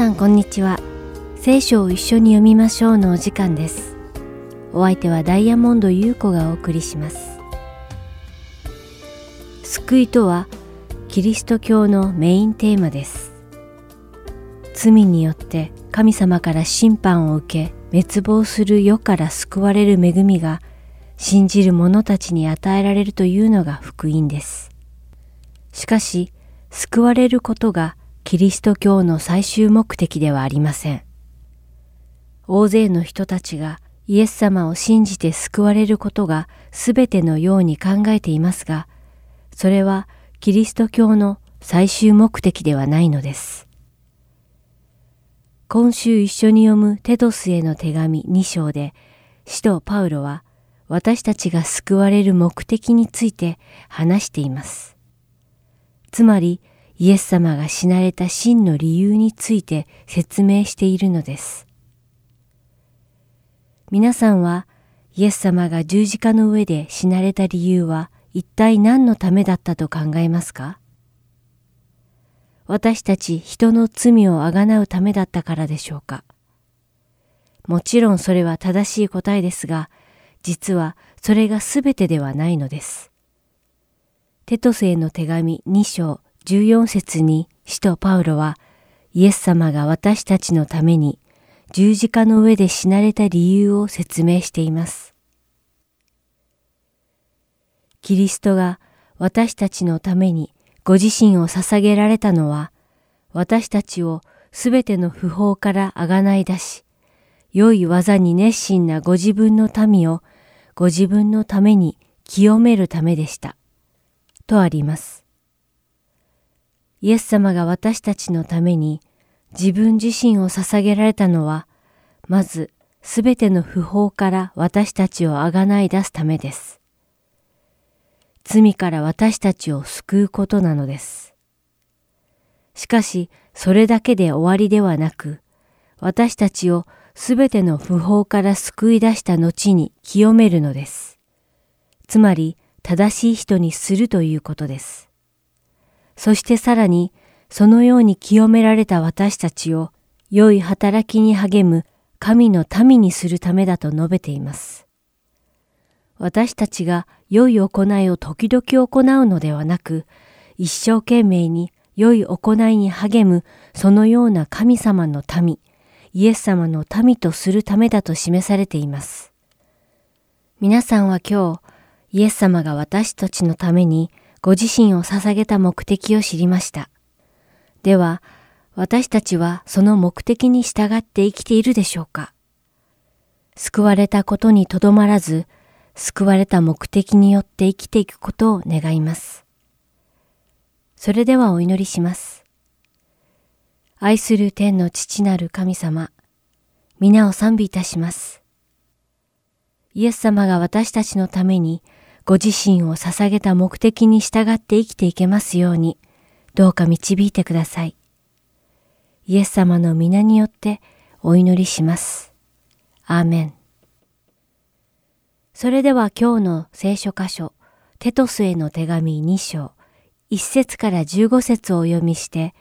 さんこんにちは。聖書を一緒に読みましょうのお時間です。お相手はダイヤモンド優子がお送りします。救いとはキリスト教のメインテーマです。罪によって神様から審判を受け滅亡する世から救われる恵みが信じる者たちに与えられるというのが福音です。しかし、救われることがキリスト教の最終目的ではありません。大勢の人たちがイエス様を信じて救われることが全てのように考えていますが、それはキリスト教の最終目的ではないのです。今週一緒に読むテドスへの手紙2章で、使徒パウロは私たちが救われる目的について話しています。つまり、イエス様が死なれた真の理由について説明しているのです。皆さんはイエス様が十字架の上で死なれた理由は一体何のためだったと考えますか？私たち人の罪をあがなうためだったからでしょうか？もちろんそれは正しい答えですが、実はそれが全てではないのです。テトスへの手紙2章14節に使徒パウロはイエス様が私たちのために十字架の上で死なれた理由を説明しています。キリストが私たちのためにご自身を捧げられたのは私たちをすべての不法からあがない出し、良い技に熱心なご自分の民をご自分のために清めるためでした。とあります。イエス様が私たちのために自分自身を捧げられたのは、まずすべての不法から私たちをあがない出すためです。罪から私たちを救うことなのです。しかし、それだけで終わりではなく、私たちをすべての不法から救い出した後に清めるのです。つまり、正しい人にするということです。そしてさらに、そのように清められた私たちを、良い働きに励む神の民にするためだと述べています。私たちが良い行いを時々行うのではなく、一生懸命に良い行いに励むそのような神様の民、イエス様の民とするためだと示されています。皆さんは今日、イエス様が私たちのためにご自身を捧げた目的を知りました。では、私たちはその目的に従って生きているでしょうか救われたことにとどまらず、救われた目的によって生きていくことを願います。それではお祈りします。愛する天の父なる神様、皆を賛美いたします。イエス様が私たちのためにご自身を捧げた目的に従って生きていけますように、どうか導いてください。イエス様の皆によってお祈りします。アーメン。それでは今日の聖書箇所、テトスへの手紙2章、1節から15節をお読みして、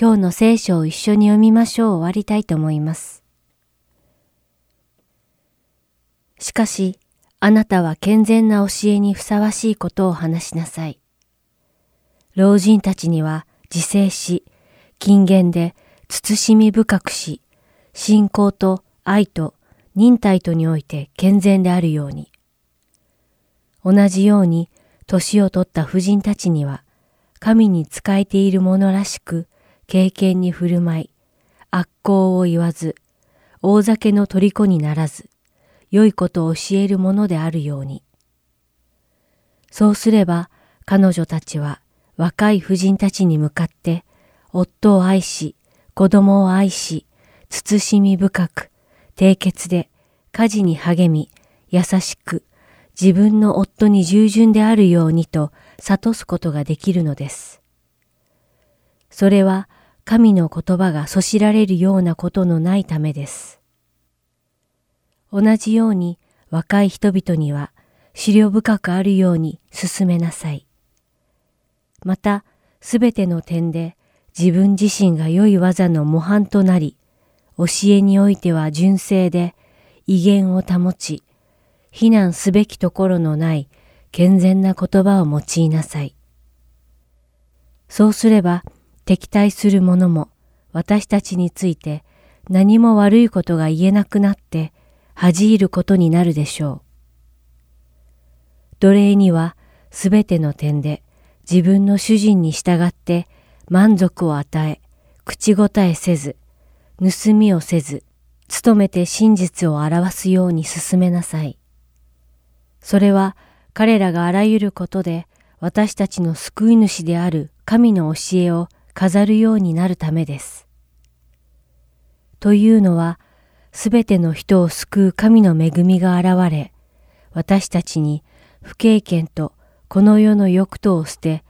今日の聖書を一緒に読みましょう終わりたいと思います。しかし、あなたは健全な教えにふさわしいことを話しなさい。老人たちには自制し、謹厳で慎み深くし、信仰と愛と忍耐とにおいて健全であるように。同じように年を取った婦人たちには、神に仕えている者らしく経験に振る舞い、悪行を言わず、大酒の虜にならず、良いことを教えるものであるように。そうすれば彼女たちは若い婦人たちに向かって夫を愛し、子供を愛し、慎み深く、低血で家事に励み、優しく、自分の夫に従順であるようにと諭すことができるのです。それは神の言葉がそしられるようなことのないためです。同じように若い人々には資料深くあるように進めなさい。また、すべての点で自分自身が良い技の模範となり、教えにおいては純正で威厳を保ち、非難すべきところのない健全な言葉を用いなさい。そうすれば敵対する者も私たちについて何も悪いことが言えなくなって恥じることになるでしょう。奴隷にはすべての点で自分の主人に従って満足を与え、口答えせず、盗みをせず、努めて真実を表すように進めなさい。それは彼らがあらゆることで私たちの救い主である神の教えを飾るようになるためです。というのは、すべての人を救う神の恵みが現れ、私たちに不経験とこの世の欲とを捨て、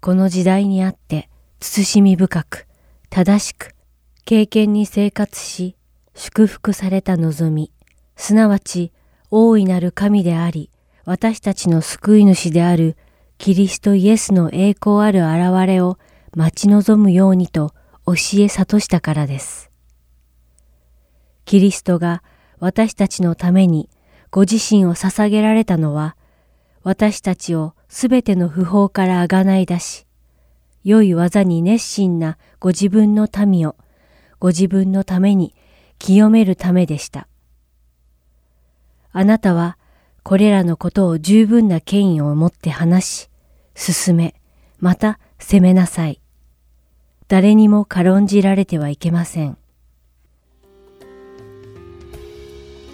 この時代にあって慎み深く、正しく、経験に生活し、祝福された望み、すなわち大いなる神であり、私たちの救い主であるキリストイエスの栄光ある現れを待ち望むようにと教え諭したからです。キリストが私たちのためにご自身を捧げられたのは、私たちをすべての不法からあがない出し、良い技に熱心なご自分の民をご自分のために清めるためでした。あなたはこれらのことを十分な権威を持って話し、進め、また責めなさい。誰にも軽んじられてはいけません。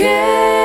よ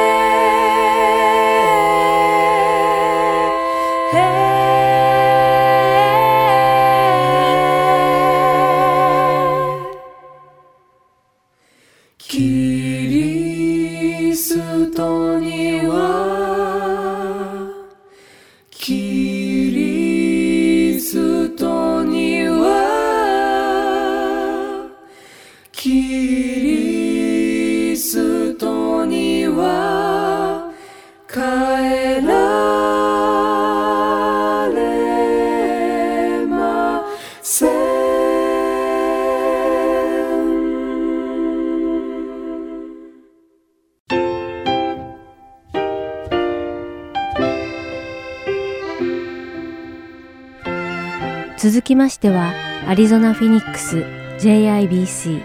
きましては、アリゾナ・フィニックス JIBC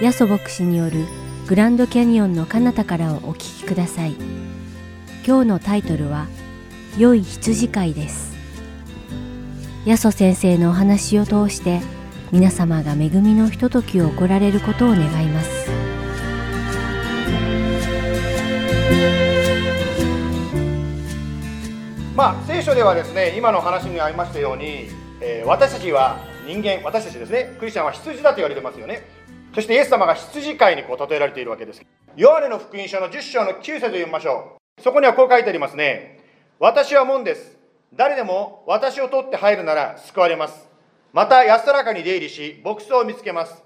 ヤソ牧師によるグランドキャニオンの彼方からをお聞きください。今日のタイトルは、良い羊飼いです。ヤソ先生のお話を通して、皆様が恵みのひとときを送られることを願います。まあ、聖書ではですね今の話にありましたように、私たちは人間私たちですね。クリスチャンは羊だと言われてますよね。そしてイエス様が羊飼いにこう例えられているわけです。ヨハネの福音書の10章の9節を読みましょう。そこにはこう書いてありますね。私は門です。誰でも私を取って入るなら救われます。また安らかに出入りし牧草を見つけます。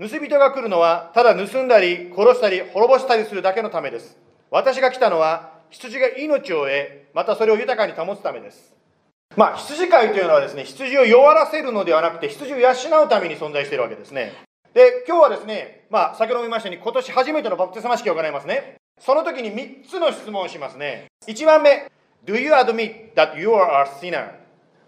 盗人が来るのはただ盗んだり殺したり滅ぼしたりするだけのためです。私が来たのは羊が命を得またそれを豊かに保つためです。まあ羊飼いというのはですね羊を弱らせるのではなくて羊を養うために存在しているわけですね。で今日はですねまあ先ほども言いましたように今年初めてのバプテスマ式を行いますね。その時に3つの質問をしますね。1番目 Do you admit that you are a sinner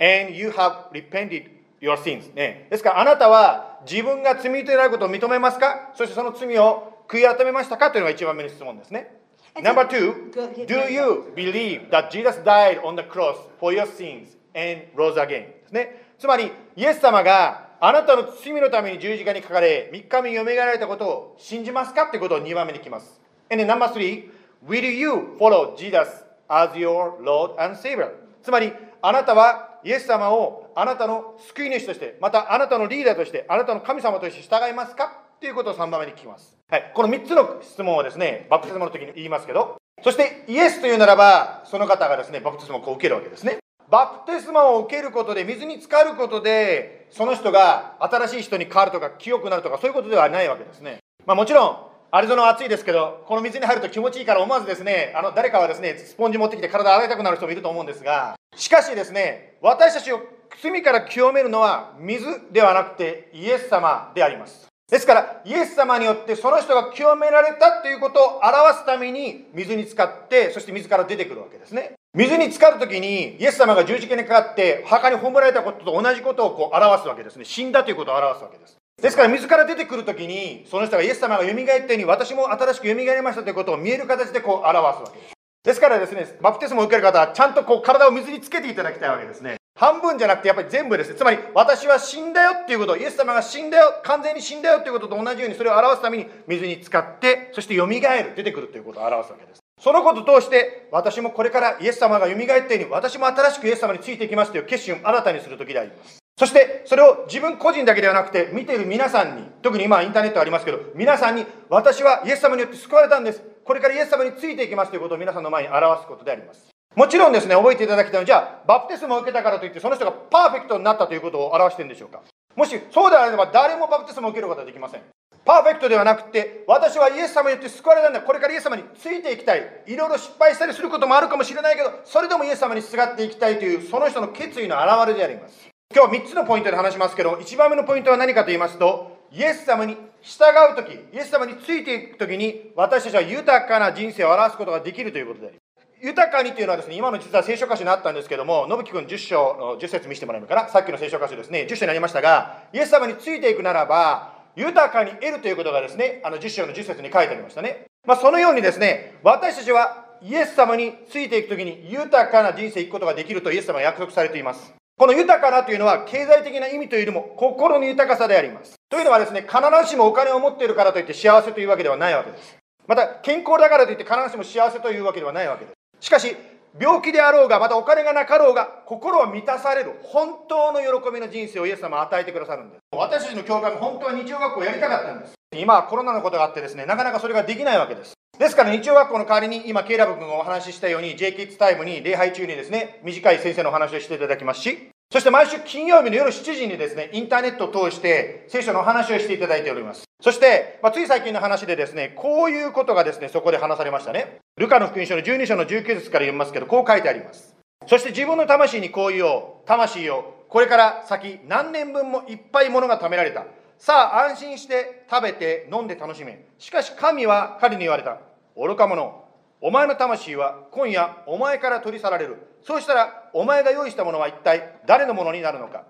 and you have repented your sins? ね、ですからあなたは自分が罪であることを認めますか？そしてその罪を悔い改めましたか？というのが1番目の質問ですね。Number two, do you believe that Jesus died on the cross for your sins and rose again? ですね。つまり、イエス様があなたの罪のために十字架にかかれ、3日目によみがえられたことを信じますかってことを2番目に来ます。And then number three, will you follow Jesus as your Lord and Savior? つまり、あなたはイエス様をあなたの救い主として、またあなたのリーダーとして、あなたの神様として従いますかということを3番目に聞きます。はい、この3つの質問をですね、バプテスマの時に言いますけど、そしてイエスというならば、その方がですね、バプテスマをこう受けるわけですね。バプテスマを受けることで、水に浸かることで、その人が新しい人に変わるとか、清くなるとか、そういうことではないわけですね。まあもちろん、アリゾナは暑いですけど、この水に入ると気持ちいいから思わずですね、あの誰かはですね、スポンジ持ってきて体洗いたくなる人もいると思うんですが、しかしですね、私たちを罪から清めるのは水ではなくてイエス様であります。ですから、イエス様によってその人が清められたということを表すために水に浸かって、そして水から出てくるわけですね。水に浸かるときに、イエス様が十字架にかかって、墓に葬られたことと同じことをこう表すわけですね。死んだということを表すわけです。ですから、水から出てくるときに、その人がイエス様が蘇ったように、私も新しく蘇りましたということを見える形でこう表すわけです。ですからですね、バプテスマを受ける方は、ちゃんとこう体を水につけていただきたいわけですね。半分じゃなくて、やっぱり全部ですね。つまり、私は死んだよっていうこと、イエス様が死んだよ、完全に死んだよっていうことと同じように、それを表すために水に浸かって、そして蘇る、出てくるということを表すわけです。そのことを通して、私もこれからイエス様が蘇ったように、私も新しくイエス様についていきますという決心を新たにする時であります。そしてそれを自分個人だけではなくて見ている皆さんに特に今インターネットありますけど皆さんに私はイエス様によって救われたんですこれからイエス様についていきますということを皆さんの前に表すことでありますもちろんですね覚えていただきたいのはじゃあバプテスマを受けたからといってその人がパーフェクトになったということを表してるんでしょうか。もしそうであれば誰もバプテスマを受けることはできません。パーフェクトではなくて私はイエス様によって救われたんだ。これからイエス様についていきたい。いろいろ失敗したりすることもあるかもしれないけどそれでもイエス様にすがっていきたいというその人の決意の表れであります。今日3つのポイントで話しますけど1番目のポイントは何かと言いますとイエス様に従う時イエス様についていく時に私たちは豊かな人生を表すことができるということであります。豊かにというのはですね今の実は聖書箇所にあったんですけども信樹君10章の10節見せてもらえるかな？さっきの聖書箇所ですね10章にありましたがイエス様についていくならば豊かに得るということがですねあの10章の10節に書いてありましたね、まあ、そのようにですね私たちはイエス様についていく時に豊かな人生を行くことができるとイエス様は約束されていますこの豊かなというのは経済的な意味というよりも心の豊かさであります。というのはですね、必ずしもお金を持っているからといって幸せというわけではないわけです。また、健康だからといって必ずしも幸せというわけではないわけです。しかし、病気であろうが、またお金がなかろうが、心は満たされる、本当の喜びの人生をイエス様は与えてくださるんです。私たちの教会も本当は日曜学校をやりたかったんです。今はコロナのことがあってですね、なかなかそれができないわけです。ですから日曜学校の代わりに今、ケイラブ君がお話ししたように j キッズタイムに礼拝中にですね、短い先生のお話をしていただきますし、そして毎週金曜日の夜7時にですね、インターネットを通して聖書のお話をしていただいております。そして、まあ、つい最近の話でですね、こういうことがですね、そこで話されましたね。ルカの福音書の12章の19節から読みますけど、こう書いてあります。そして自分の魂にこう言おう。魂よ。これから先何年分もいっぱいものが貯められた。さあ安心して食べて飲んで楽しめ。しかし神は彼に言われた。愚か者。お前の魂は今夜お前から取り去られる。そうしたらお前が用意したものは一体誰のものになるのか。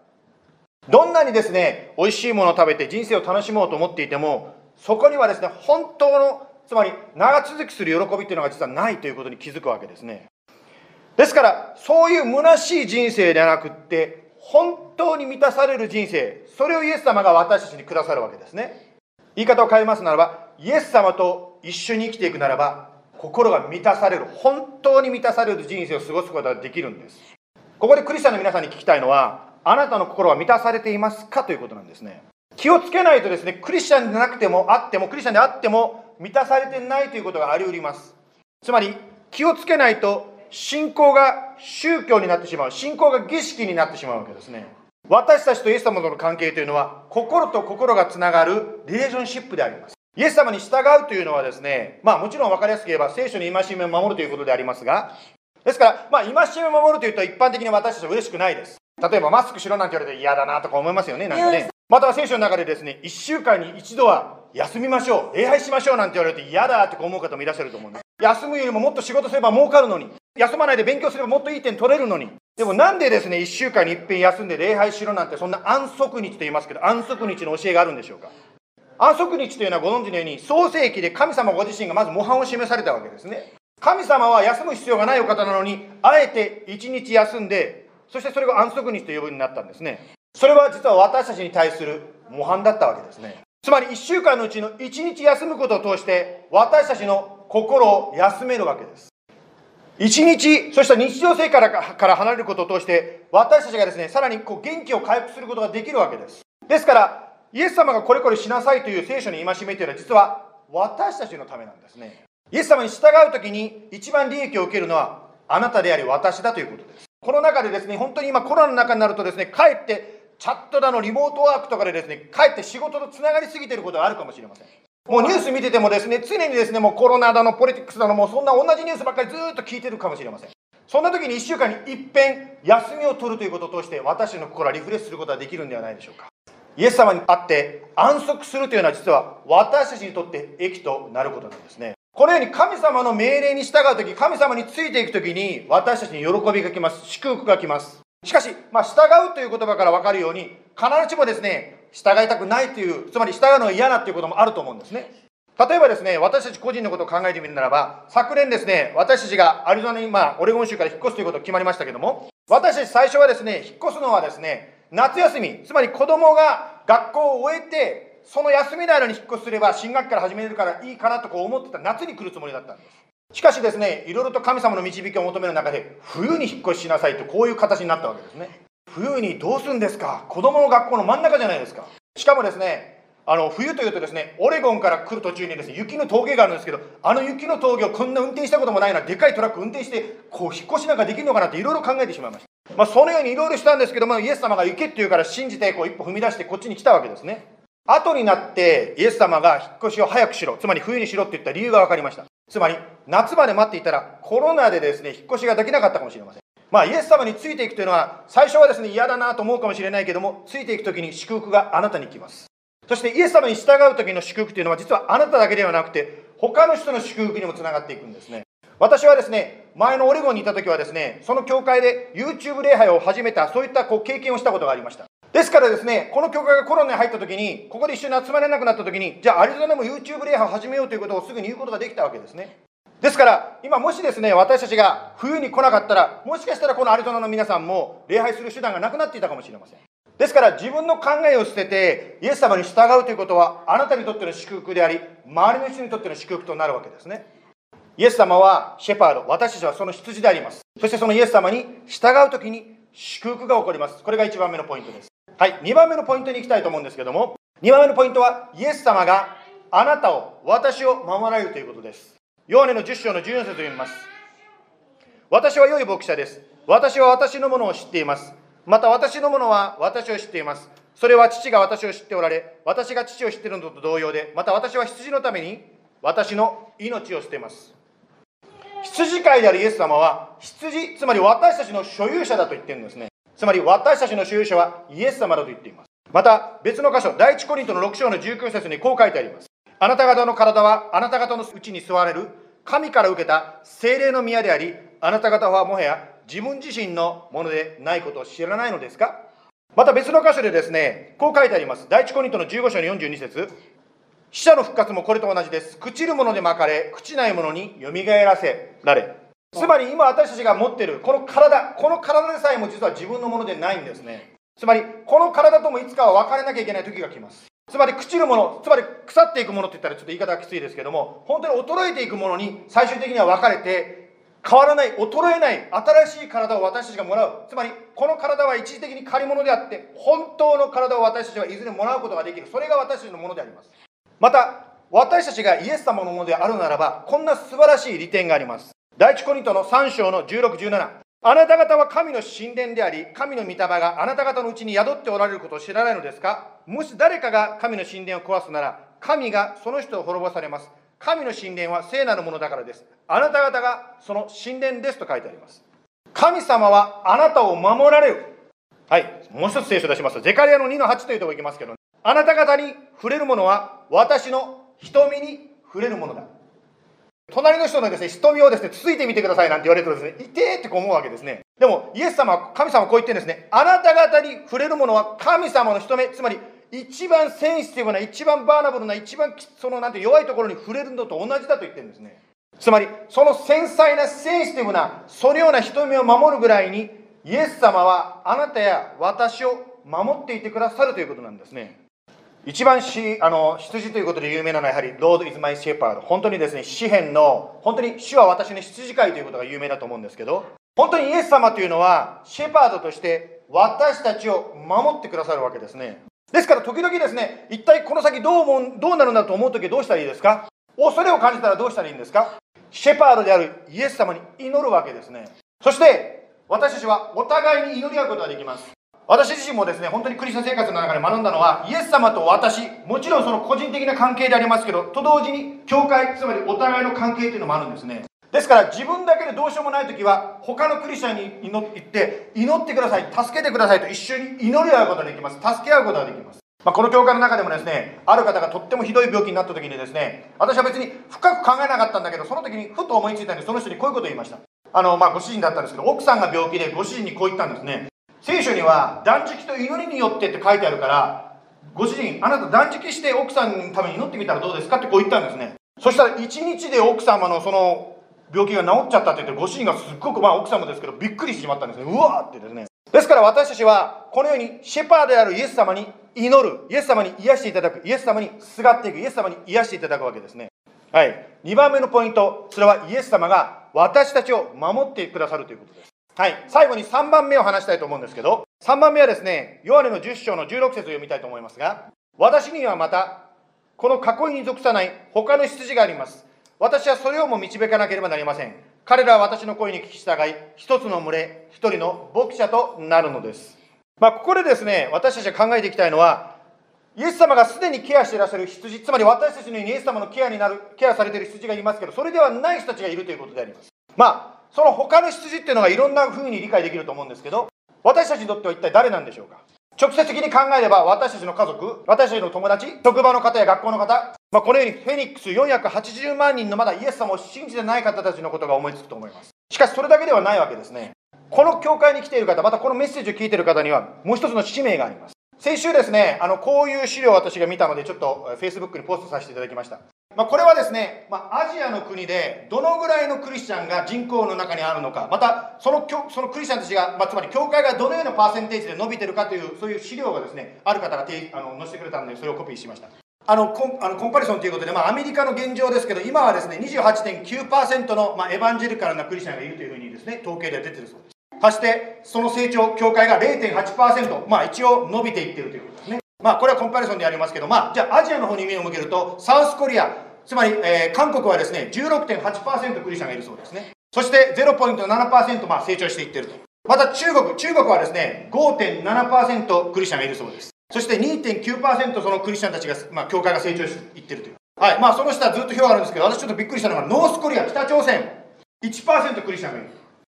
どんなにですね、美味しいものを食べて人生を楽しもうと思っていても、そこにはですね、本当の、つまり長続きする喜びっていうのが実はないということに気づくわけですね。ですから、そういう虚しい人生ではなくって、本当に満たされる人生、それをイエス様が私たちにくださるわけですね。言い方を変えますならば、イエス様と一緒に生きていくならば、心が満たされる本当に満たされる人生を過ごすことができるんです。ここでクリスチャンの皆さんに聞きたいのはあなたの心は満たされていますかということなんですね。気をつけないとですねクリスチャンでなくてもあってもクリスチャンであっても満たされてないということがあり得ります。つまり気をつけないと信仰が宗教になってしまう信仰が儀式になってしまうわけですね。私たちとイエス様との関係というのは心と心がつながるリレーションシップであります。イエス様に従うというのはですね、まあもちろん分かりやすく言えば聖書に戒めを守るということでありますが、ですから、まあ戒めを守るというと一般的に私たちは嬉しくないです。例えばマスクしろなんて言われて嫌だなとか思いますよね、なんかね。または聖書の中でですね、1週間に一度は休みましょう、礼拝しましょうなんて言われて嫌だとか思う方もいらっしゃると思うんです。休むよりももっと仕事すれば儲かるのに、休まないで勉強すればもっといい点取れるのに。でもなんでですね、1週間に一遍休んで礼拝しろなんてそんな安息日と言いますけど、安息日の教えがあるんでしょうか？安息日というのはご存知のように創世記で神様ご自身がまず模範を示されたわけですね。神様は休む必要がないお方なのにあえて一日休んでそしてそれが安息日と呼ぶようになったんですね。それは実は私たちに対する模範だったわけですね。つまり1週間のうちの1日休むことを通して私たちの心を休めるわけです。一日、そして日常生活から離れることを通して、私たちがですね、さらにこう元気を回復することができるわけです。ですから、イエス様がこれこれしなさいという聖書に戒めというのは実は私たちのためなんですね。イエス様に従う時に一番利益を受けるのはあなたであり私だということです。この中でですね、本当に今コロナの中になるとですね、かえってチャットだのリモートワークとかでですね、かえって仕事とつながりすぎていることがあるかもしれません。もうニュース見ててもですね、常にですね、もうコロナだの、ポリティクスだの、もうそんな同じニュースばっかりずっと聞いてるかもしれません。そんな時に1週間に一遍休みを取るということを通して私の心はリフレッシュすることができるんではないでしょうか。イエス様に会って安息するというのは実は私たちにとって益となることなんですね。このように神様の命令に従う時神様についていく時に私たちに喜びが来ます。祝福が来ます。しかし、まあ、従うという言葉から分かるように必ずしもですね従いたくないというつまり従うのが嫌だということもあると思うんですね。例えばですね私たち個人のことを考えてみるならば昨年ですね私たちがアリゾナに、まあ、オレゴン州から引っ越すということが決まりましたけども私たち最初はですね引っ越すのはですね夏休みつまり子供が学校を終えてその休みの間に引っ越しすれば新学期から始めるからいいかなとこう思ってた夏に来るつもりだったんです。しかしですねいろいろと神様の導きを求める中で冬に引っ越ししなさいとこういう形になったわけですね。冬にどうするんですか？子供の学校の真ん中じゃないですか。しかもですねあの冬というとですねオレゴンから来る途中にですね雪の峠があるんですけどあの雪の峠をこんな運転したこともないようなでかいトラック運転してこう引っ越しなんかできるのかなっていろいろ考えてしまいました。まあ、そのようにいろいろしたんですけどもイエス様が行けって言うから信じてこう一歩踏み出してこっちに来たわけですね。後になってイエス様が引っ越しを早くしろ。つまり冬にしろって言った理由が分かりました。つまり夏まで待っていたらコロナでですね引っ越しができなかったかもしれません。まあイエス様についていくというのは最初はですね嫌だなと思うかもしれないけどもついていく時に祝福があなたに来ます。そしてイエス様に従う時の祝福というのは実はあなただけではなくて他の人の祝福にもつながっていくんですね。私はですね前のオレゴンにいた時はですねその教会で YouTube 礼拝を始めたそういったこう経験をしたことがありました。ですからですねこの教会がコロナに入った時にここで一緒に集まれなくなった時にじゃあアリゾナでも YouTube 礼拝を始めようということをすぐに言うことができたわけですね。ですから今もしですね私たちが冬に来なかったらもしかしたらこのアリゾナの皆さんも礼拝する手段がなくなっていたかもしれません。ですから自分の考えを捨ててイエス様に従うということはあなたにとっての祝福であり周りの人にとっての祝福となるわけですね。イエス様はシェパード私たちはその羊であります。そしてそのイエス様に従う時に祝福が起こります。これが1番目のポイントです。はい。2番目のポイントに行きたいと思うんですけども2番目のポイントはイエス様があなたを私を守られるということです。ヨハネの10章の14節と読みます。私は良い牧者です。私は私のものを知っています。また私のものは私を知っています。それは父が私を知っておられ私が父を知っているのと同様でまた私は羊のために私の命を捨てます。羊飼いであるイエス様は羊つまり私たちの所有者だと言ってるんですね。つまり私たちの所有者はイエス様だと言っています。また別の箇所第一コリントの6章の19節にこう書いてあります。あなた方の体はあなた方のうちに座れる神から受けた精霊の宮でありあなた方はもはや自分自身のものでないことを知らないのですか？また別の箇所でですねこう書いてあります。第一コリントの15章の42節。死者の復活もこれと同じです。朽ちるもので巻かれ、朽ちないものによみがえらせられ。つまり今私たちが持っているこの体、この体でさえも実は自分のものでないんですね。つまりこの体ともいつかは別れなきゃいけない時が来ます。つまり朽ちるもの、つまり腐っていくものって言ったらちょっと言い方がきついですけども、本当に衰えていくものに最終的には分かれて、変わらない、衰えない新しい体を私たちがもらう。つまりこの体は一時的に借り物であって、本当の体を私たちはいずれもらうことができる。それが私たちのものであります。また私たちがイエス様のものであるならばこんな素晴らしい利点があります。第一コリントの3章の1617あなた方は神の神殿であり神の御霊があなた方のうちに宿っておられることを知らないのですか？もし誰かが神の神殿を壊すなら神がその人を滅ぼされます。神の神殿は聖なるものだからです。あなた方がその神殿ですと書いてあります。神様はあなたを守られる。はいもう一つ聖書出します。ゼカリアの2の8というところいきますけどあなた方に触れるものは私の瞳に触れるものだ。隣の人のですね瞳をですねつついてみてくださいなんて言われるとですね痛えって思うわけですね。でもイエス様は神様はこう言ってるんですね。あなた方に触れるものは神様の瞳つまり一番センシティブな一番バーナブルな一番そのなんて弱いところに触れるのと同じだと言ってるんですね。つまりその繊細なセンシティブなそのような瞳を守るぐらいにイエス様はあなたや私を守っていてくださるということなんですね。一番しあの羊ということで有名なのはやはり Lord is my shepherd 本当にですね詩篇の本当に主は私の羊飼いということが有名だと思うんですけど本当にイエス様というのはシェパードとして私たちを守ってくださるわけですね。ですから時々ですね一体この先どうもどうなるんだと思う時はどうしたらいいですか？恐れを感じたらどうしたらいいんですか？シェパードであるイエス様に祈るわけですね。そして私たちはお互いに祈り合うことができます。私自身もですね、本当にクリスチャン生活の中で学んだのは、イエス様と私、もちろんその個人的な関係でありますけど、と同時に、教会、つまりお互いの関係というのもあるんですね。ですから自分だけでどうしようもない時は他のクリスチャンに祈って祈ってください助けてくださいと一緒に祈り合うことができます。助け合うことができます、まあ、この教会の中でもですねある方がとってもひどい病気になった時にですね私は別に深く考えなかったんだけどその時にふと思いついたんでその人にこういうことを言いました。あのまあご主人だったんですけど奥さんが病気でご主人にこう言ったんですね。聖書には断食と祈りによってって書いてあるからご主人あなた断食して奥さんのために祈ってみたらどうですかってこう言ったんですね。そしたら1日で奥様のその病気が治っちゃったって言ってご主人がすっごくまあ奥様ですけどびっくりしてしまったんですね。うわーってですね。ですから私たちはこのようにシェパーであるイエス様に祈る。イエス様に癒していただく。イエス様にすがっていく。イエス様に癒していただくわけですね。はい。2番目のポイント。それはイエス様が私たちを守ってくださるということです。はい、最後に3番目を話したいと思うんですけど、3番目はですね、ヨハネの10章の16節を読みたいと思いますが、私にはまた、この囲いに属さない他の羊があります。私はそれをも導かなければなりません。彼らは私の声に聞き従い、一つの群れ、一人の牧者となるのです。まあ、ここでですね、私たちが考えていきたいのは、イエス様がすでにケアしていらっしゃる羊、つまり私たちのようにイエス様のケアになる、ケアされている羊がいますけど、それではない人たちがいるということであります。まあ、その他の羊っていうのがいろんな風に理解できると思うんですけど、私たちにとっては一体誰なんでしょうか？直接的に考えれば私たちの家族、私たちの友達、職場の方や学校の方、まあ、このようにフェニックス480万人のまだイエス様を信じてない方たちのことが思いつくと思います。しかしそれだけではないわけですね。この教会に来ている方、またこのメッセージを聞いている方にはもう一つの使命があります。先週ですね、あのこういう資料を私が見たので、ちょっと Facebook にポストさせていただきました。まあ、これはですね、まあ、アジアの国でどのぐらいのクリスチャンが人口の中にあるのか、またそのそのクリスチャンたちが、まあ、つまり教会がどのようなパーセンテージで伸びてるかという、そういう資料がですね、ある方があの載せてくれたので、それをコピーしました。あのコンあのコンパリソンということで、まあ、アメリカの現状ですけど、今はですね、28.9%の、まあ、エヴァンジェリカルなクリスチャンがいるというふうにですね、統計では出てるそうです。そして、その成長、教会が0.8%、まあ、一応伸びていってるということですね。まあ、これはコンパリソンでありますけど、まあ、じゃあ、アジアの方に目を向けると、サウスコリア、つまり、えー、韓国はですね、16.8%クリスチャンがいるそうですね。そして0.7%、まあ、成長していってると。また中国、中国はですね、5.7%クリスチャンがいるそうです。そして2.9%そのクリスチャンたちが、まあ、教会が成長していってるという。はい。まあ、その下ずっと表があるんですけど、私ちょっとびっくりしたのが、ノースコリア、北朝鮮、1%クリスチャンがいる。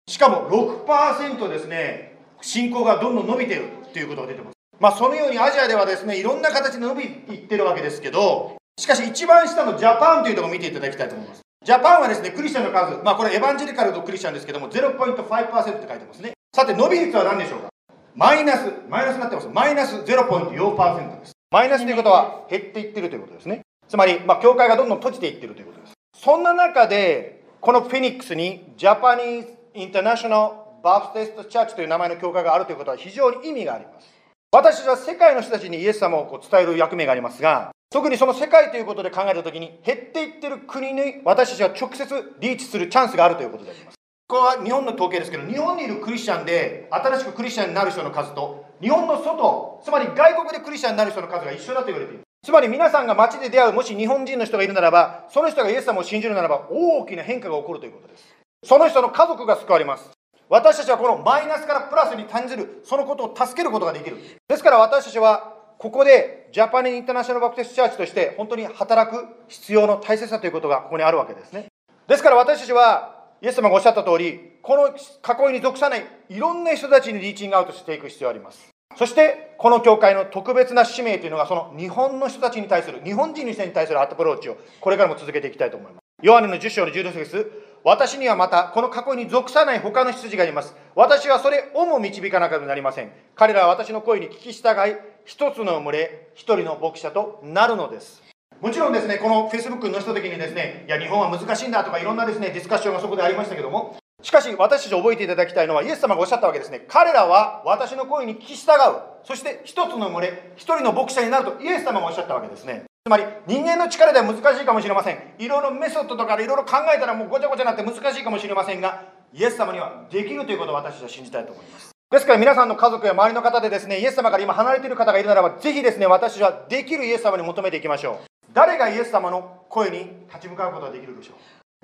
しかも6%ですね、信仰がどんどん伸びているということが出てます。まあ、そのようにアジアではですね、いろんな形で伸びていってるわけですけど、しかし一番下のジャパンというところを見ていただきたいと思います。ジャパンはですね、クリスチャンの数、まあこれエヴァンジェリカルとクリスチャンですけども、0.5%って書いてますね。さて、伸び率は何でしょうか？マイナス、マイナスになってます。マイナス0.4%です。マイナスということは減っていってるということですね。つまり、まあ、教会がどんどん閉じていってるということです。そんな中で、このフェニックスに、ジャパニーズ・インターナショナル・バプテスト・チャーチという名前の教会があるということは非常に意味があります。私たちは世界の人たちにイエス様をこう伝える役目がありますが、特にその世界ということで考えたときに、減っていってる国に私たちは直接リーチするチャンスがあるということであります。これは日本の統計ですけど、日本にいるクリスチャンで、新しくクリスチャンになる人の数と、日本の外、つまり外国でクリスチャンになる人の数が一緒だと言われている。つまり皆さんが街で出会う、もし日本人の人がいるならば、その人がイエス様を信じるならば、大きな変化が起こるということです。その人の家族が救われます。私たちはこのマイナスからプラスに転じる、そのことを助けることができる。ですから私たちは、ここでジャパニーインターナショナルバプテスチャーチとして本当に働く必要の大切さということがここにあるわけですね。ですから私たちはイエス様がおっしゃった通り、この囲いに属さないいろんな人たちにリーチングアウトしていく必要があります。そして、この教会の特別な使命というのが、その日本の人たちに対する、日本人の人に対するアプローチを、これからも続けていきたいと思います。ヨハネの10章の16節私にはまた、この囲いに属さない他の羊がいます。私はそれをも導かなければなりません。彼らは私の声に聞き従い、一つの群れ、一人の牧者となるのです。もちろんですね、この Facebook に載せた時にですね、いや、日本は難しいんだとかいろんなですね、ディスカッションがそこでありましたけども、しかし私たち覚えていただきたいのは、イエス様がおっしゃったわけですね。彼らは私の声に聞き従う。そして一つの群れ、一人の牧者になるとイエス様がおっしゃったわけですね。つまり人間の力では難しいかもしれません。いろいろメソッドとかでいろいろ考えたらもうごちゃごちゃになって難しいかもしれませんが、イエス様にはできるということを私たちは信じたいと思います。ですから皆さんの家族や周りの方でですね、イエス様から今離れている方がいるならば、ぜひですね、私はできるイエス様に求めていきましょう。誰がイエス様の声に立ち向かうことができるでしょ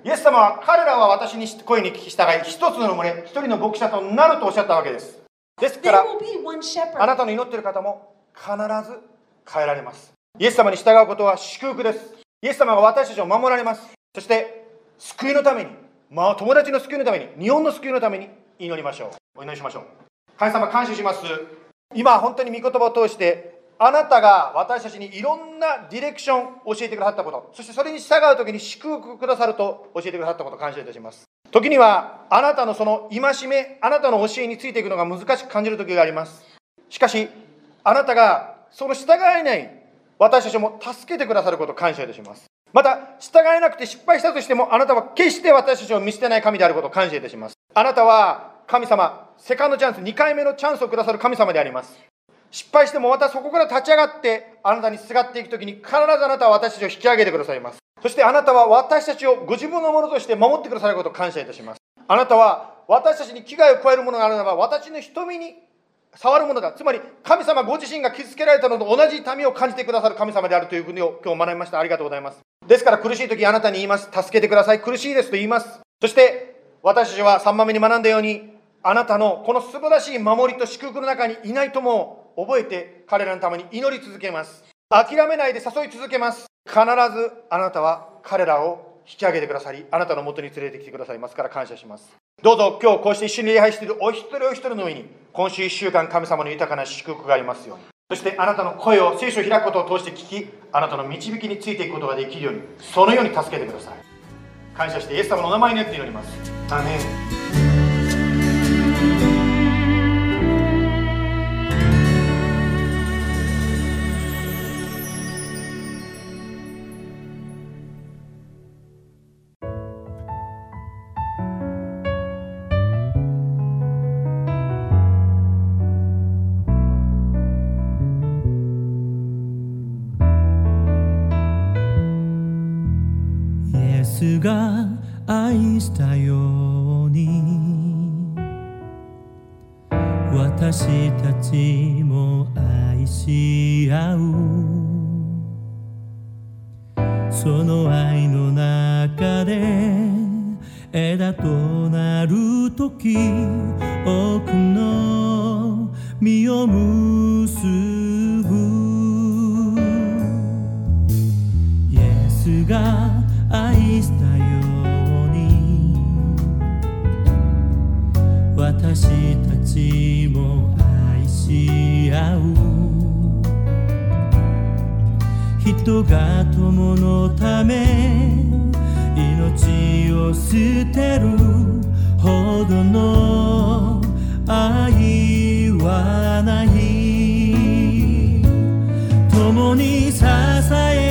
うイエス様は彼らは私に声に聞き従い、一つの群れ、一人の牧者となるとおっしゃったわけです。ですから、あ.なたの祈っている方も必ず変えられます。イエス様に従うことは祝福です。イエス様が私たちを守られます。そして、救いのために、まあ、友達の救いのために、日本の救いのために祈りましょう。お祈りしましょう。神様、感謝します。今、本当に御言葉を通して、あなたが私たちにいろんなディレクションを教えてくださったこと、そしてそれに従うときに祝福くださると教えてくださったこと感謝いたします。時には、あなたのその戒め、あなたの教えについていくのが難しく感じる時があります。しかし、あなたがその従えない私たちも助けてくださることを感謝いたします。また、従えなくて失敗したとしても、あなたは決して私たちを見捨てない神であることを感謝いたします。あなたは神様、セカンドチャンス、2回目のチャンスをくださる神様であります。失敗してもまたそこから立ち上がってあなたにすがっていくときに必ずあなたは私たちを引き上げてくださいます。そしてあなたは私たちをご自分のものとして守ってくださることを感謝いたします。あなたは私たちに危害を加えるものがあるならば私の瞳に触るものだつまり神様ご自身が傷つけられたのと同じ痛みを感じてくださる神様であるというふうに今日学びました。ありがとうございます。ですから苦しい時あなたに言います助けてください。苦しいです。と言います。そして私たちは3番目に学んだようにあなたのこの素晴らしい守りと祝福の中にいないとも覚えて彼らのために祈り続けます。諦めないで誘い続けます。必ずあなたは彼らを引き上げてくださりあなたのもとに連れてきてくださいますから感謝します。どうぞ今日こうして一緒に礼拝しているお一人お一人の上に今週1週間神様の豊かな祝福がありますように。そしてあなたの声を聖書を開くことを通して聞きあなたの導きについていくことができるようにそのように助けてください。感謝してイエス様のお名前によって祈ります。アメン。愛したように。私たちも愛し合う。その愛の中で枝となる時多くの実を結ぶ。イエスが私たちも愛し合う。人が友のため命を捨てる。ほどの愛はない。共に支え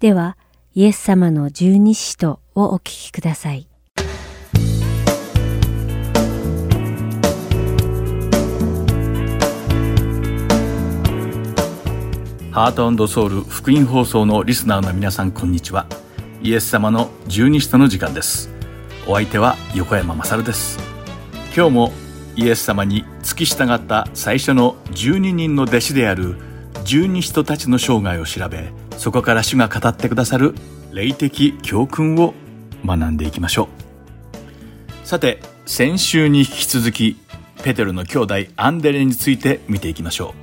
では、イエス様の十二使徒をお聞きください。ハートソウル福音放送のリスナーの皆さんこんにちは。イエス様の十二使徒の時間です。お相手は横山まさるです。今日もイエス様に付き従った最初の12人の弟子である十二使徒たちの生涯を調べそこから主が語ってくださる霊的教訓を学んでいきましょうさて先週に引き続きペテロの兄弟アンデレについて見ていきましょう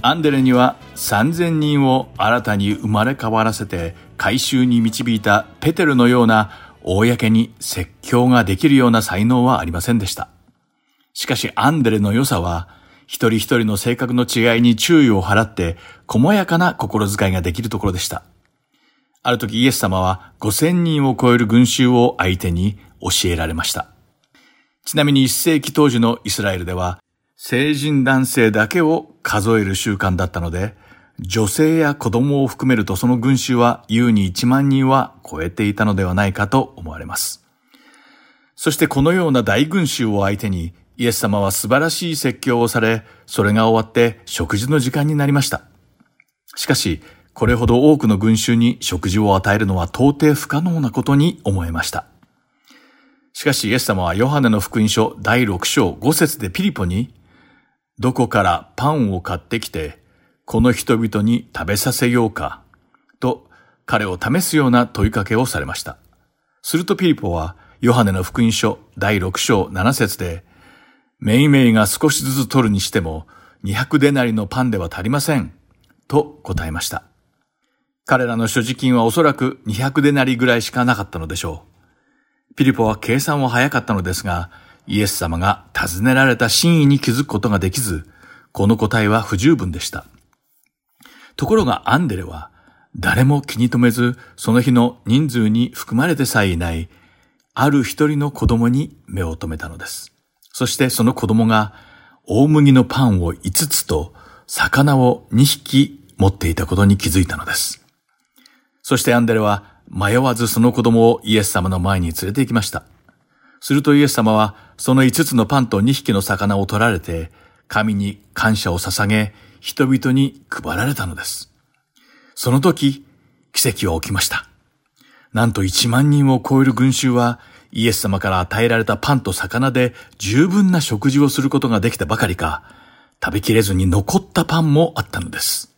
アンデレには3000人を新たに生まれ変わらせて回収に導いたペテルのような公に説教ができるような才能はありませんでした。しかしアンデレの良さは一人一人の性格の違いに注意を払って細やかな心遣いができるところでした。ある時イエス様は5000人を超える群衆を相手に教えられました。ちなみに一世紀当時のイスラエルでは成人男性だけを数える習慣だったので、女性や子供を含めるとその群衆は優に1万人は超えていたのではないかと思われます。そしてこのような大群衆を相手にイエス様は素晴らしい説教をされ、それが終わって食事の時間になりました。しかし、これほど多くの群衆に食事を与えるのは到底不可能なことに思えました。しかしイエス様はヨハネの福音書第6章5節でピリポにどこからパンを買ってきて、この人々に食べさせようか、と彼を試すような問いかけをされました。するとピリポは、ヨハネの福音書第6章7節で、めいめいが少しずつ取るにしても、200デナリのパンでは足りません、と答えました。彼らの所持金はおそらく200デナリぐらいしかなかったのでしょう。ピリポは計算は早かったのですが、イエス様が尋ねられた真意に気づくことができず、この答えは不十分でした。ところがアンデレは、誰も気に留めず、その日の人数に含まれてさえいない、ある一人の子供に目を留めたのです。そしてその子供が、大麦のパンを5つと、魚を2匹持っていたことに気づいたのです。そしてアンデレは、迷わずその子供をイエス様の前に連れて行きました。するとイエス様は、その五つのパンと二匹の魚を取られて、神に感謝を捧げ、人々に配られたのです。その時、奇跡は起きました。なんと一万人を超える群衆は、イエス様から与えられたパンと魚で十分な食事をすることができたばかりか、食べきれずに残ったパンもあったのです。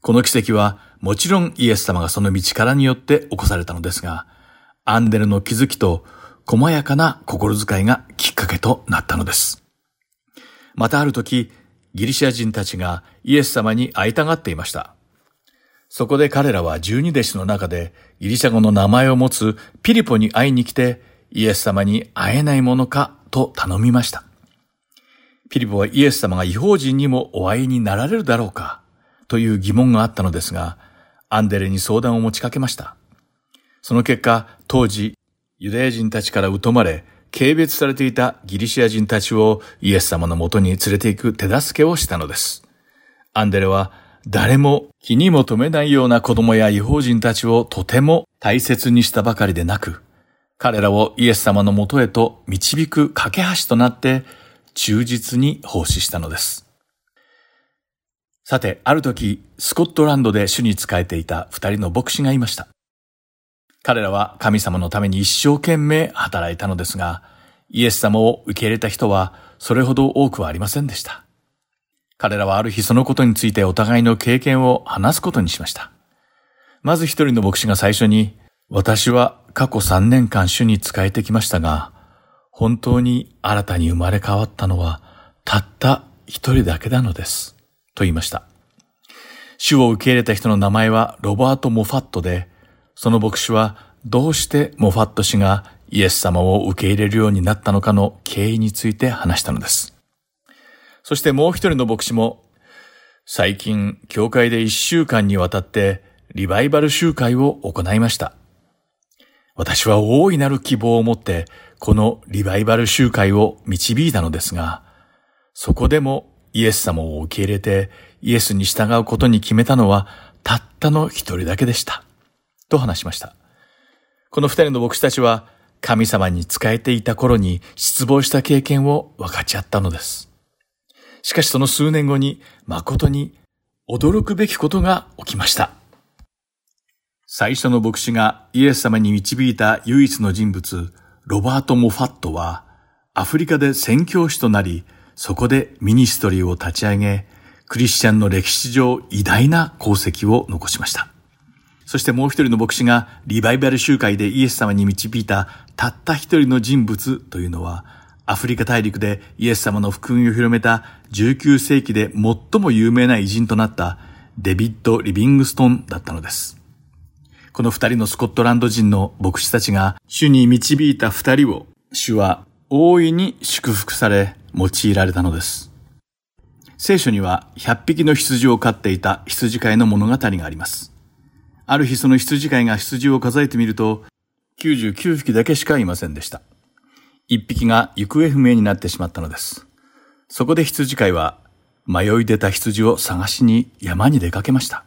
この奇跡は、もちろんイエス様がその道からによって起こされたのですが、アンデルの気づきと細やかな心遣いがきっかけとなったのです。またある時、ギリシア人たちがイエス様に会いたがっていました。そこで彼らは十二弟子の中でギリシャ語の名前を持つピリポに会いに来てイエス様に会えないものかと頼みました。ピリポはイエス様が違法人にもお会いになられるだろうかという疑問があったのですが、アンデレに相談を持ちかけました。その結果、当時ユダヤ人たちから疎まれ、軽蔑されていたギリシア人たちをイエス様のもとに連れて行く手助けをしたのです。アンデレは誰も気にも留めないような子供や違法人たちをとても大切にしたばかりでなく、彼らをイエス様のもとへと導く架け橋となって忠実に奉仕したのです。さて、ある時、スコットランドで主に仕えていた二人の牧師がいました。彼らは神様のために一生懸命働いたのですが、イエス様を受け入れた人はそれほど多くはありませんでした。彼らはある日そのことについてお互いの経験を話すことにしました。まず一人の牧師が最初に、私は過去3年間主に仕えてきましたが、本当に新たに生まれ変わったのはたった一人だけなのです。と言いました。主を受け入れた人の名前はロバート・モファットで、その牧師はどうしてモファット氏がイエス様を受け入れるようになったのかの経緯について話したのです。そしてもう一人の牧師も、最近、教会で一週間にわたってリバイバル集会を行いました。私は大いなる希望を持ってこのリバイバル集会を導いたのですが、そこでもイエス様を受け入れてイエスに従うことに決めたのはたったの一人だけでした。と話しました。この二人の牧師たちは神様に仕えていた頃に失望した経験を分かち合ったのです。しかしその数年後に誠に驚くべきことが起きました。最初の牧師がイエス様に導いた唯一の人物、ロバート・モファットは、アフリカで宣教師となり、そこでミニストリーを立ち上げ、クリスチャンの歴史上偉大な功績を残しました。そしてもう一人の牧師がリバイバル集会でイエス様に導いたたった一人の人物というのは、アフリカ大陸でイエス様の福音を広めた19世紀で最も有名な偉人となったデビッド・リビングストンだったのです。この二人のスコットランド人の牧師たちが主に導いた二人を主は大いに祝福され用いられたのです。聖書には100匹の羊を飼っていた羊飼いの物語があります。ある日その羊飼いが羊を数えてみると99匹だけしかいませんでした。1匹が行方不明になってしまったのです。そこで羊飼いは迷い出た羊を探しに山に出かけました。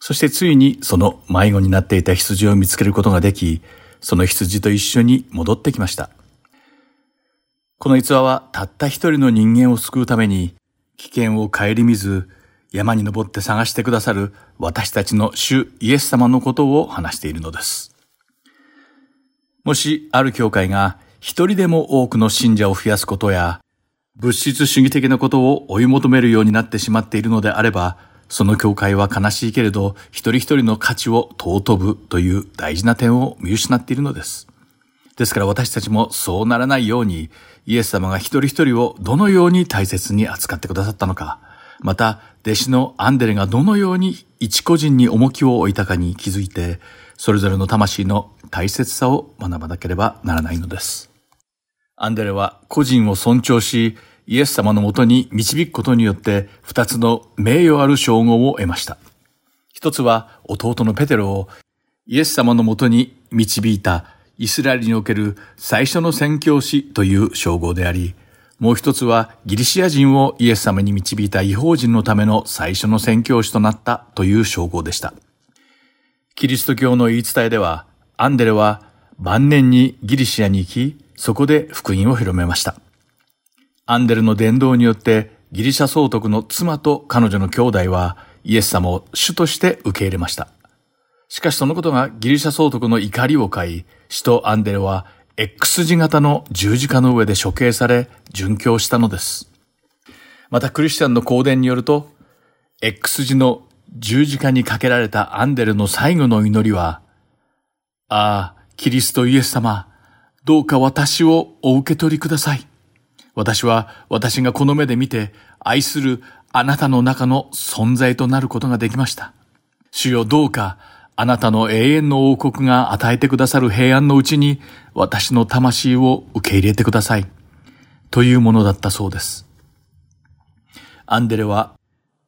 そしてついにその迷子になっていた羊を見つけることができ、その羊と一緒に戻ってきました。この逸話はたった一人の人間を救うために、危険を顧みず、山に登って探してくださる私たちの主イエス様のことを話しているのです。もしある教会が一人でも多くの信者を増やすことや、物質主義的なことを追い求めるようになってしまっているのであれば、その教会は悲しいけれど、一人一人の価値を尊ぶという大事な点を見失っているのです。ですから私たちもそうならないように、イエス様が一人一人をどのように大切に扱ってくださったのか、また、弟子のアンデレがどのように一個人に重きを置いたかに気づいて、それぞれの魂の大切さを学ばなければならないのです。アンデレは個人を尊重し、イエス様のもとに導くことによって二つの名誉ある称号を得ました。一つは弟のペテロをイエス様のもとに導いたイスラエルにおける最初の宣教師という称号であり、もう一つはギリシア人をイエス様に導いた違法人のための最初の宣教師となったという称号でした。キリスト教の言い伝えでは、アンデレは晩年にギリシアに行き、そこで福音を広めました。アンデルの伝道によってギリシャ総督の妻と彼女の兄弟はイエス様を主として受け入れました。しかしそのことがギリシャ総督の怒りを買い、使徒アンデルは X 字型の十字架の上で処刑され、殉教したのです。またクリスチャンの公伝によると、X 字の十字架にかけられたアンデルの最後の祈りは、ああ、キリストイエス様、どうか私をお受け取りください。私は私がこの目で見て愛するあなたの中の存在となることができました。主よどうかあなたの永遠の王国が与えてくださる平安のうちに私の魂を受け入れてください。というものだったそうです。アンデレは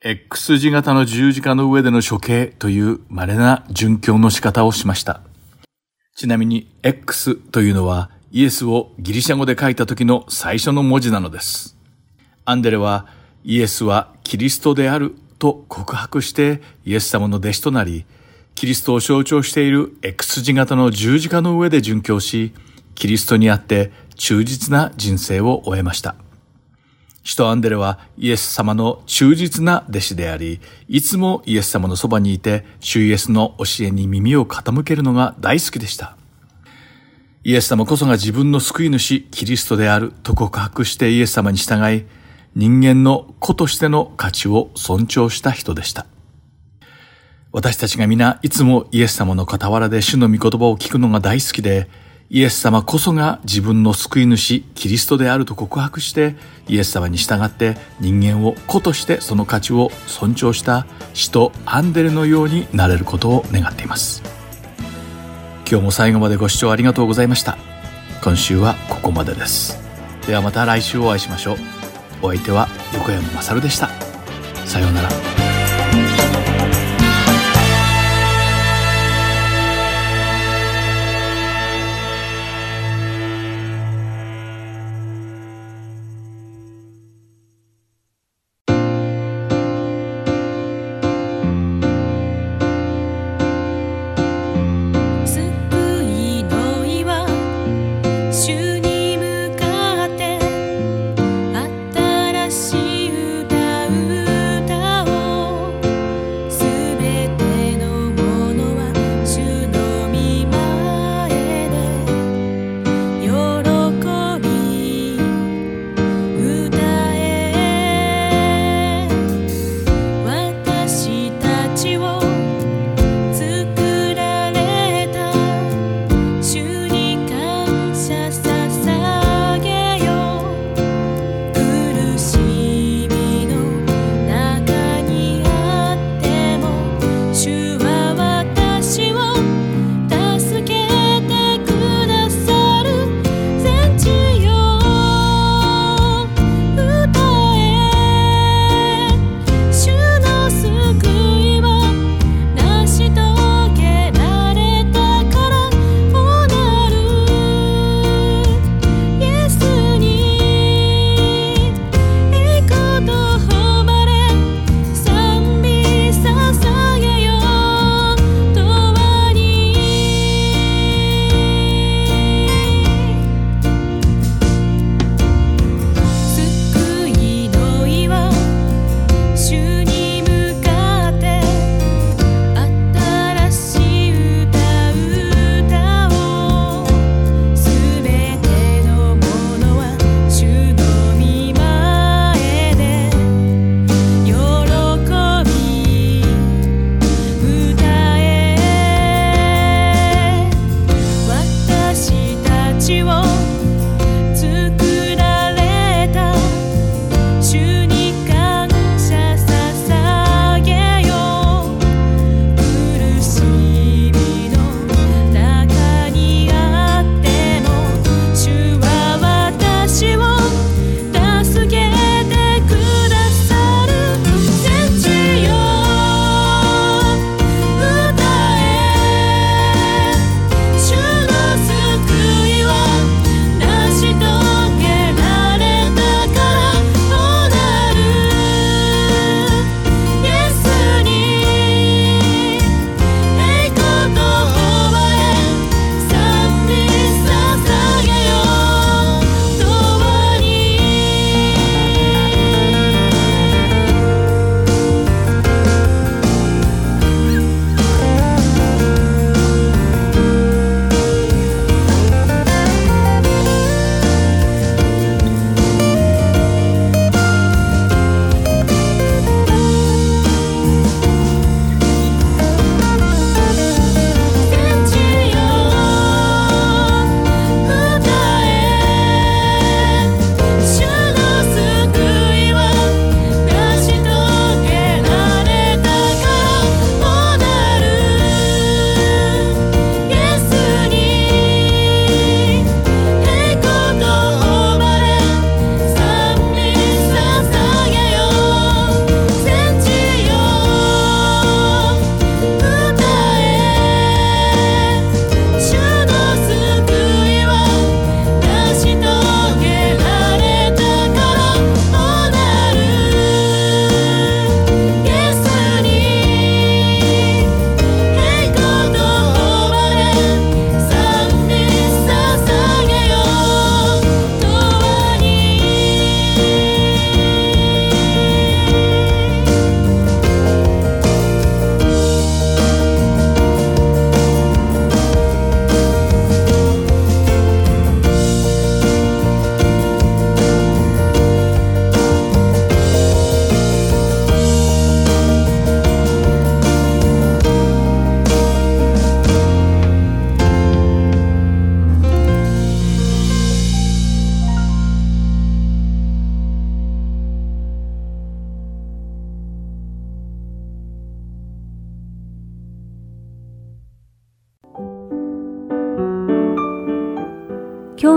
X 字型の十字架の上での処刑という稀な殉教の仕方をしました。ちなみに X というのはイエスをギリシャ語で書いた時の最初の文字なのです。アンデレはイエスはキリストであると告白してイエス様の弟子となり、キリストを象徴している X 字型の十字架の上で殉教し、キリストにあって忠実な人生を終えました。使徒アンデレはイエス様の忠実な弟子であり、いつもイエス様のそばにいて、主イエスの教えに耳を傾けるのが大好きでした。イエス様こそが自分の救い主、キリストであると告白してイエス様に従い、人間の子としての価値を尊重した人でした。私たちが皆いつもイエス様の傍らで主の御言葉を聞くのが大好きで、イエス様こそが自分の救い主、キリストであると告白して、イエス様に従って人間を子としてその価値を尊重した使徒アンデレのようになれることを願っています。今日も最後までご視聴ありがとうございました。今週はここまでです。ではまた来週お会いしましょう。お相手は横山まさるでした。さようなら。